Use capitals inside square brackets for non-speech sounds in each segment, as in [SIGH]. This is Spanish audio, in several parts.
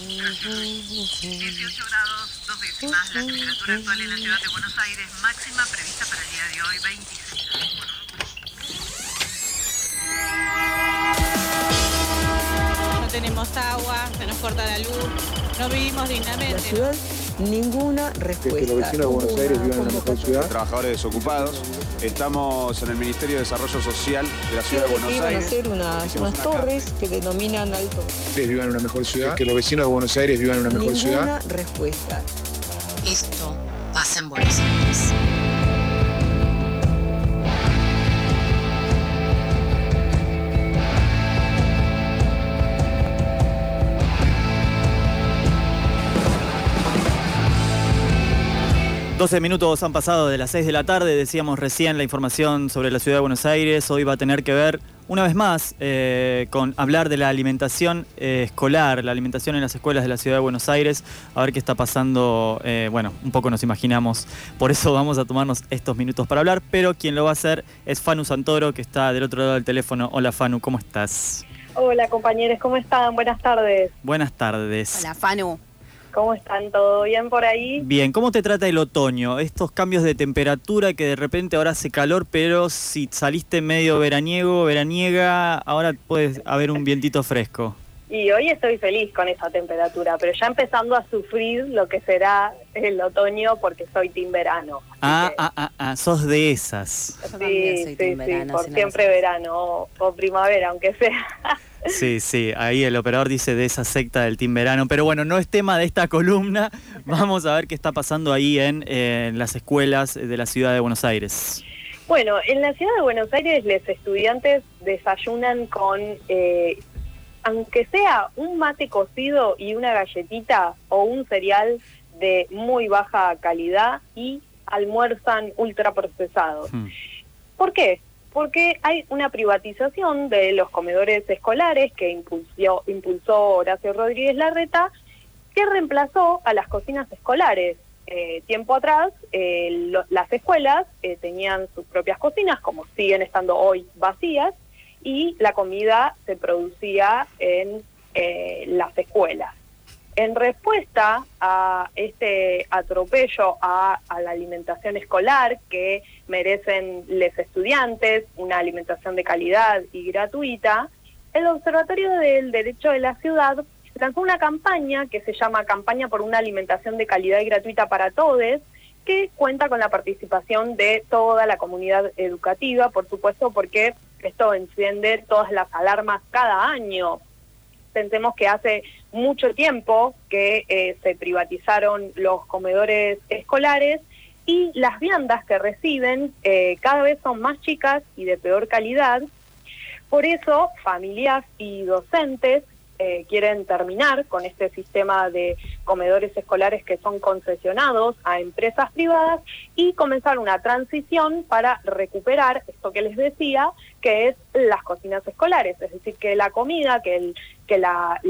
18 grados, dos décimas, la temperatura actual en la ciudad de Buenos Aires, máxima prevista para el día de hoy, 26 grados. No tenemos agua, se nos corta la luz, no vivimos dignamente. Ninguna respuesta. que los vecinos de Buenos Aires vivan en una mejor ciudad. Trabajadores desocupados. Estamos en el Ministerio de Desarrollo Social de la Ciudad de Buenos Iban a Aires. hacer unas, unas una torres que denominan alto. Ustedes vivan en una mejor ciudad. Que los vecinos de Buenos Aires vivan en una mejor Ninguna ciudad. respuesta. Esto pasa en Buenos Aires. 12 minutos han pasado de las 6 de la tarde, decíamos recién la información sobre la ciudad de Buenos Aires. Hoy va a tener que ver, una vez más, eh, con hablar de la alimentación eh, escolar, la alimentación en las escuelas de la ciudad de Buenos Aires, a ver qué está pasando. eh, bueno, un poco nos imaginamos, por eso vamos a tomarnos estos minutos para hablar, pero quien lo va a hacer es Fanu Santoro, que está del otro lado del teléfono. Hola Fanu, ¿cómo estás? Hola compañeros, ¿cómo están? Buenas tardes. Buenas tardes. Hola, Fanu. ¿Cómo están? ¿Todo bien por ahí? Bien, ¿cómo te trata el otoño? Estos cambios de temperatura que de repente ahora hace calor, pero si saliste medio veraniego, veraniega, ahora puede haber un vientito fresco. Y hoy estoy feliz con esa temperatura, pero ya empezando a sufrir lo que será el otoño porque soy team verano. Ah, que, ah, ah, ah, sos de esas. Yo sí, soy sí, team sí, verano, por siempre verano o, o primavera, aunque sea. [LAUGHS] Sí, sí, ahí el operador dice de esa secta del Team Verano, pero bueno, no es tema de esta columna. [LAUGHS] Vamos a ver qué está pasando ahí en, eh, en las escuelas de la ciudad de Buenos Aires. Bueno, en la ciudad de Buenos Aires los estudiantes desayunan con, eh, aunque sea un mate cocido y una galletita o un cereal de muy baja calidad y almuerzan ultraprocesados. Hmm. ¿Por qué? Porque hay una privatización de los comedores escolares que impulsó, impulsó Horacio Rodríguez Larreta, que reemplazó a las cocinas escolares. Eh, tiempo atrás, eh, lo- las escuelas eh, tenían sus propias cocinas, como siguen estando hoy vacías, y la comida se producía en eh, las escuelas. En respuesta a este atropello a, a la alimentación escolar que merecen los estudiantes, una alimentación de calidad y gratuita, el Observatorio del Derecho de la Ciudad lanzó una campaña que se llama Campaña por una alimentación de calidad y gratuita para todos, que cuenta con la participación de toda la comunidad educativa, por supuesto, porque esto enciende todas las alarmas cada año pensemos que hace mucho tiempo que eh, se privatizaron los comedores escolares y las viandas que reciben eh, cada vez son más chicas y de peor calidad. Por eso, familias y docentes eh, quieren terminar con este sistema de comedores escolares que son concesionados a empresas privadas y comenzar una transición para recuperar esto que les decía, que es las cocinas escolares, es decir, que la comida, que el, que la,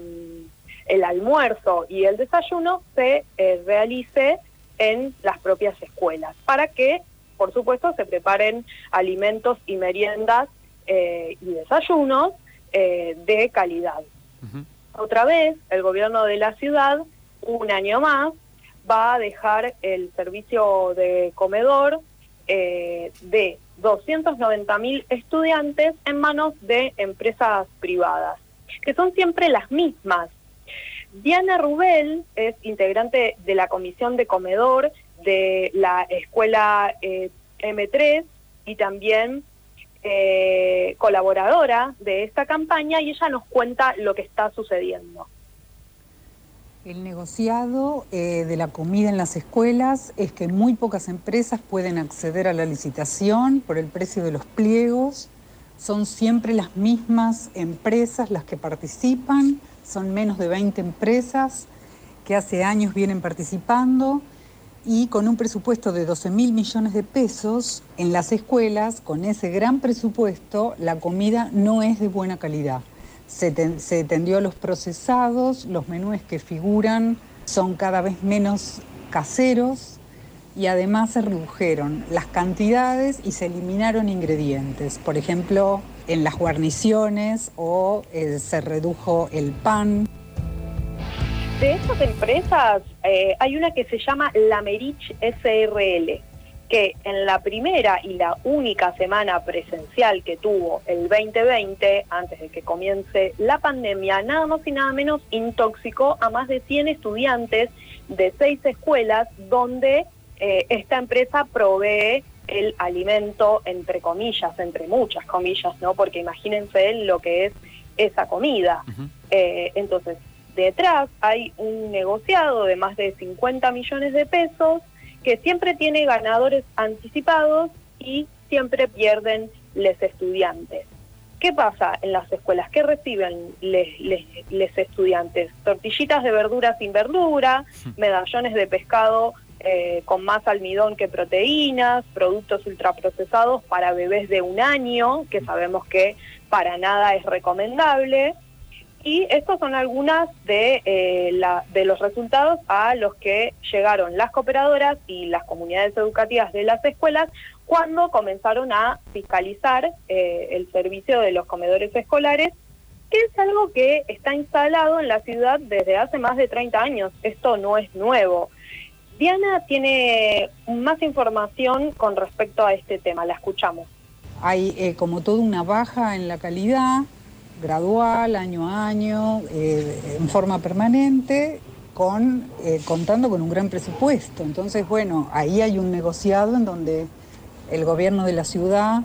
mm, el almuerzo y el desayuno se eh, realice en las propias escuelas, para que, por supuesto, se preparen alimentos y meriendas eh, y desayunos eh, de calidad. Otra vez, el gobierno de la ciudad, un año más, va a dejar el servicio de comedor eh, de 290 mil estudiantes en manos de empresas privadas, que son siempre las mismas. Diana Rubel es integrante de la comisión de comedor de la escuela eh, M3 y también eh, colaboradora de esta campaña y ella nos cuenta lo que está sucediendo. El negociado eh, de la comida en las escuelas es que muy pocas empresas pueden acceder a la licitación por el precio de los pliegos. Son siempre las mismas empresas las que participan, son menos de 20 empresas que hace años vienen participando y con un presupuesto de 12 mil millones de pesos en las escuelas, con ese gran presupuesto, la comida no es de buena calidad. Se, ten- tendió a los procesados, los menúes que figuran son cada vez menos caseros y además se redujeron las cantidades y se eliminaron ingredientes. Por ejemplo, en las guarniciones o eh, se redujo el pan. De estas empresas, eh, hay una que se llama Lamerich SRL, que en la primera y la única semana presencial que tuvo el 2020, antes de que comience la pandemia, nada más y nada menos intoxicó a más de 100 estudiantes de seis escuelas donde eh, esta empresa provee el alimento, entre comillas, entre muchas comillas, ¿no? Porque imagínense lo que es esa comida. Eh, entonces, detrás hay un negociado de más de 50 millones de pesos que siempre tiene ganadores anticipados y siempre pierden los estudiantes. ¿Qué pasa en las escuelas? ¿Qué reciben los estudiantes? Tortillitas de verdura sin verdura, [LAUGHS] medallones de pescado eh, con más almidón que proteínas, productos ultraprocesados para bebés de un año, que sabemos que para nada es recomendable. Y estos son algunas de, eh, de los resultados a los que llegaron las cooperadoras y las comunidades educativas de las escuelas cuando comenzaron a fiscalizar eh, el servicio de los comedores escolares, que es algo que está instalado en la ciudad desde hace más de 30 años. Esto no es nuevo. Diana tiene más información con respecto a este tema, la escuchamos. Hay eh, como toda una baja en la calidad, gradual, año a año, eh, en forma permanente, con, eh, contando con un gran presupuesto. Entonces, bueno, ahí hay un negociado en donde el gobierno de la ciudad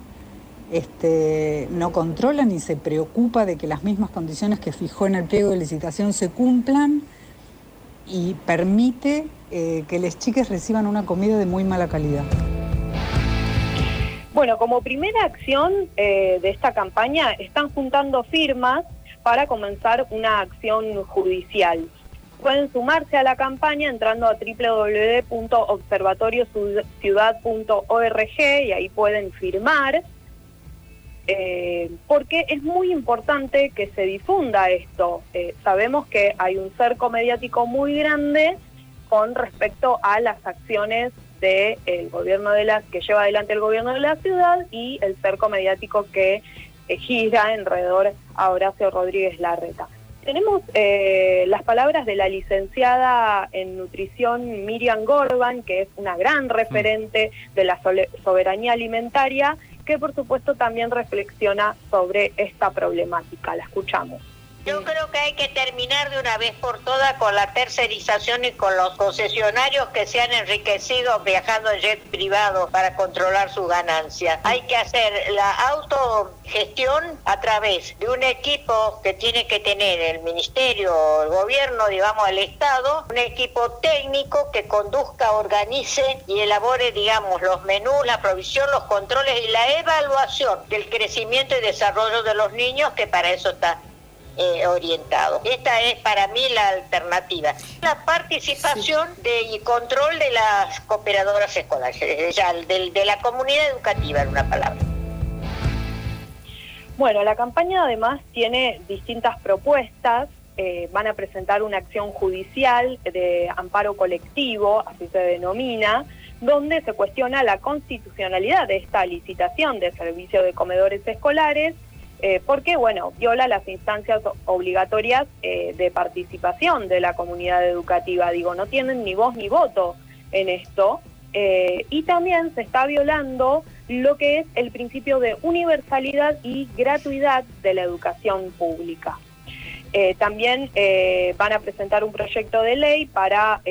este, no controla ni se preocupa de que las mismas condiciones que fijó en el pliego de licitación se cumplan y permite eh, que las chicas reciban una comida de muy mala calidad. Bueno, como primera acción eh, de esta campaña están juntando firmas para comenzar una acción judicial. Pueden sumarse a la campaña entrando a www.observatoriociudad.org y ahí pueden firmar. Eh, porque es muy importante que se difunda esto. Eh, sabemos que hay un cerco mediático muy grande con respecto a las acciones del gobierno de la que lleva adelante el gobierno de la ciudad y el cerco mediático que eh, gira alrededor a Horacio Rodríguez Larreta. Tenemos las palabras de la licenciada en nutrición Miriam Gorban, que es una gran referente de la soberanía alimentaria que por supuesto también reflexiona sobre esta problemática. La escuchamos. Yo creo que hay que terminar de una vez por todas con la tercerización y con los concesionarios que se han enriquecido viajando en jet privado para controlar sus ganancias. Hay que hacer la autogestión a través de un equipo que tiene que tener el ministerio, el gobierno, digamos, el Estado, un equipo técnico que conduzca, organice y elabore, digamos, los menús, la provisión, los controles y la evaluación del crecimiento y desarrollo de los niños, que para eso está eh, orientado. Esta es para mí la alternativa. La participación de, y control de las cooperadoras escolares, de, de la comunidad educativa, en una palabra. Bueno, la campaña además tiene distintas propuestas. Eh, van a presentar una acción judicial de amparo colectivo, así se denomina, donde se cuestiona la constitucionalidad de esta licitación de servicio de comedores escolares eh, porque, bueno, viola las instancias obligatorias eh, de participación de la comunidad educativa. Digo, no tienen ni voz ni voto en esto. Eh, y también se está violando lo que es el principio de universalidad y gratuidad de la educación pública. también van a presentar un proyecto de ley para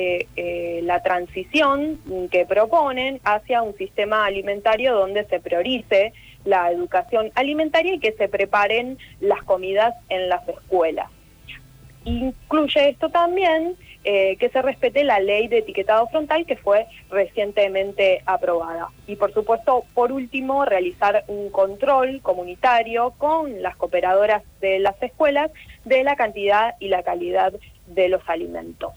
la transición que proponen hacia un sistema alimentario donde se priorice la educación alimentaria y que se preparen las comidas en las escuelas. Incluye esto también eh, que se respete la ley de etiquetado frontal que fue recientemente aprobada. Y por supuesto, por último, realizar un control comunitario con las cooperadoras de las escuelas de la cantidad y la calidad de los alimentos.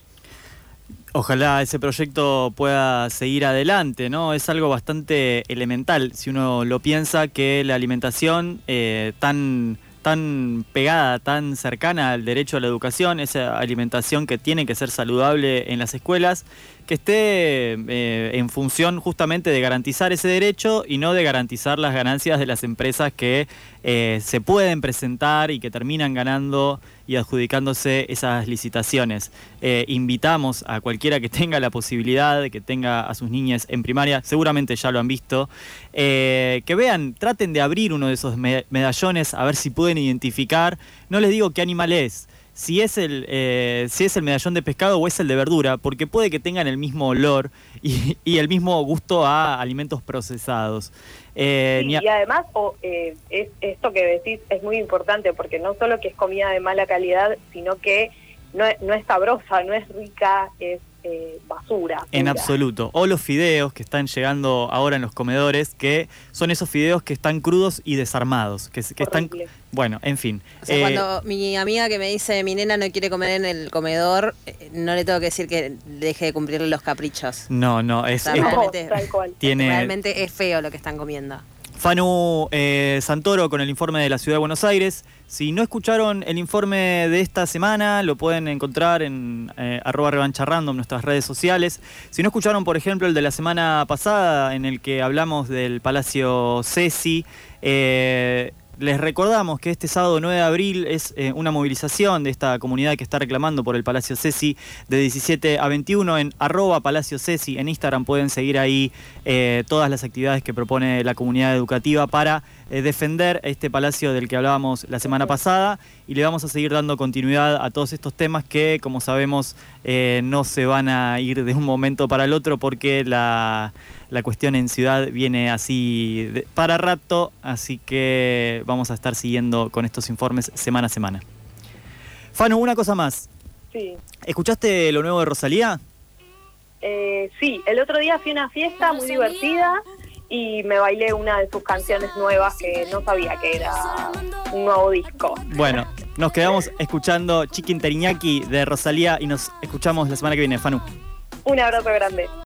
Ojalá ese proyecto pueda seguir adelante, ¿no? Es algo bastante elemental si uno lo piensa que la alimentación eh, tan, tan pegada, tan cercana al derecho a la educación, esa alimentación que tiene que ser saludable en las escuelas, que esté eh, en función justamente de garantizar ese derecho y no de garantizar las ganancias de las empresas que eh, se pueden presentar y que terminan ganando y adjudicándose esas licitaciones. Eh, invitamos a cualquiera que tenga la posibilidad, que tenga a sus niñas en primaria, seguramente ya lo han visto, que vean, traten de abrir uno de esos me- medallones a ver si pueden identificar. No les digo qué animal es, si es el eh, si es el medallón de pescado o es el de verdura, porque puede que tengan el mismo olor [LAUGHS] y, y el mismo gusto a alimentos procesados. Eh, a- y además, o, eh, es, esto que decís es muy importante porque no solo que es comida de mala calidad, sino que no, es- no es sabrosa, no es rica, es eh, basura. En pura. absoluto. O los fideos que están llegando ahora en los comedores, que son esos fideos que están crudos y desarmados. Que, que están. Bueno, en fin. O sea, Eh, cuando mi amiga que me dice mi nena no quiere comer en el comedor, eh, no le tengo que decir que deje de cumplir los caprichos. No, no, es. O sea, es- realmente, Tal cual. tiene. realmente es feo lo que están comiendo. Fanu eh, Santoro con el informe de la Ciudad de Buenos Aires. Si no escucharon el informe de esta semana, lo pueden encontrar en eh, arroba revancha random, nuestras redes sociales. Si no escucharon, por ejemplo, el de la semana pasada, en el que hablamos del Palacio Ceci, eh, les recordamos que este sábado 9 de abril es eh, una movilización de esta comunidad que está reclamando por el Palacio Ceci de 17 a 21 en arroba Palacio Ceci. En Instagram pueden seguir ahí eh, todas las actividades que propone la comunidad educativa para eh, defender este palacio del que hablábamos la semana pasada y le vamos a seguir dando continuidad a todos estos temas que, como sabemos, no se van a ir de un momento para el otro porque la, la cuestión en ciudad viene así de- para rato, así que vamos a estar siguiendo con estos informes semana a semana. Fano, una cosa más. Sí. ¿Escuchaste lo nuevo de Rosalía? Eh, sí, el otro día fui a una fiesta muy divertida y me bailé una de sus canciones nuevas que no sabía que era un nuevo disco. Bueno, nos quedamos escuchando Chiquin Teriñaki de Rosalía y nos escuchamos la semana que viene, Fanu. Un abrazo grande.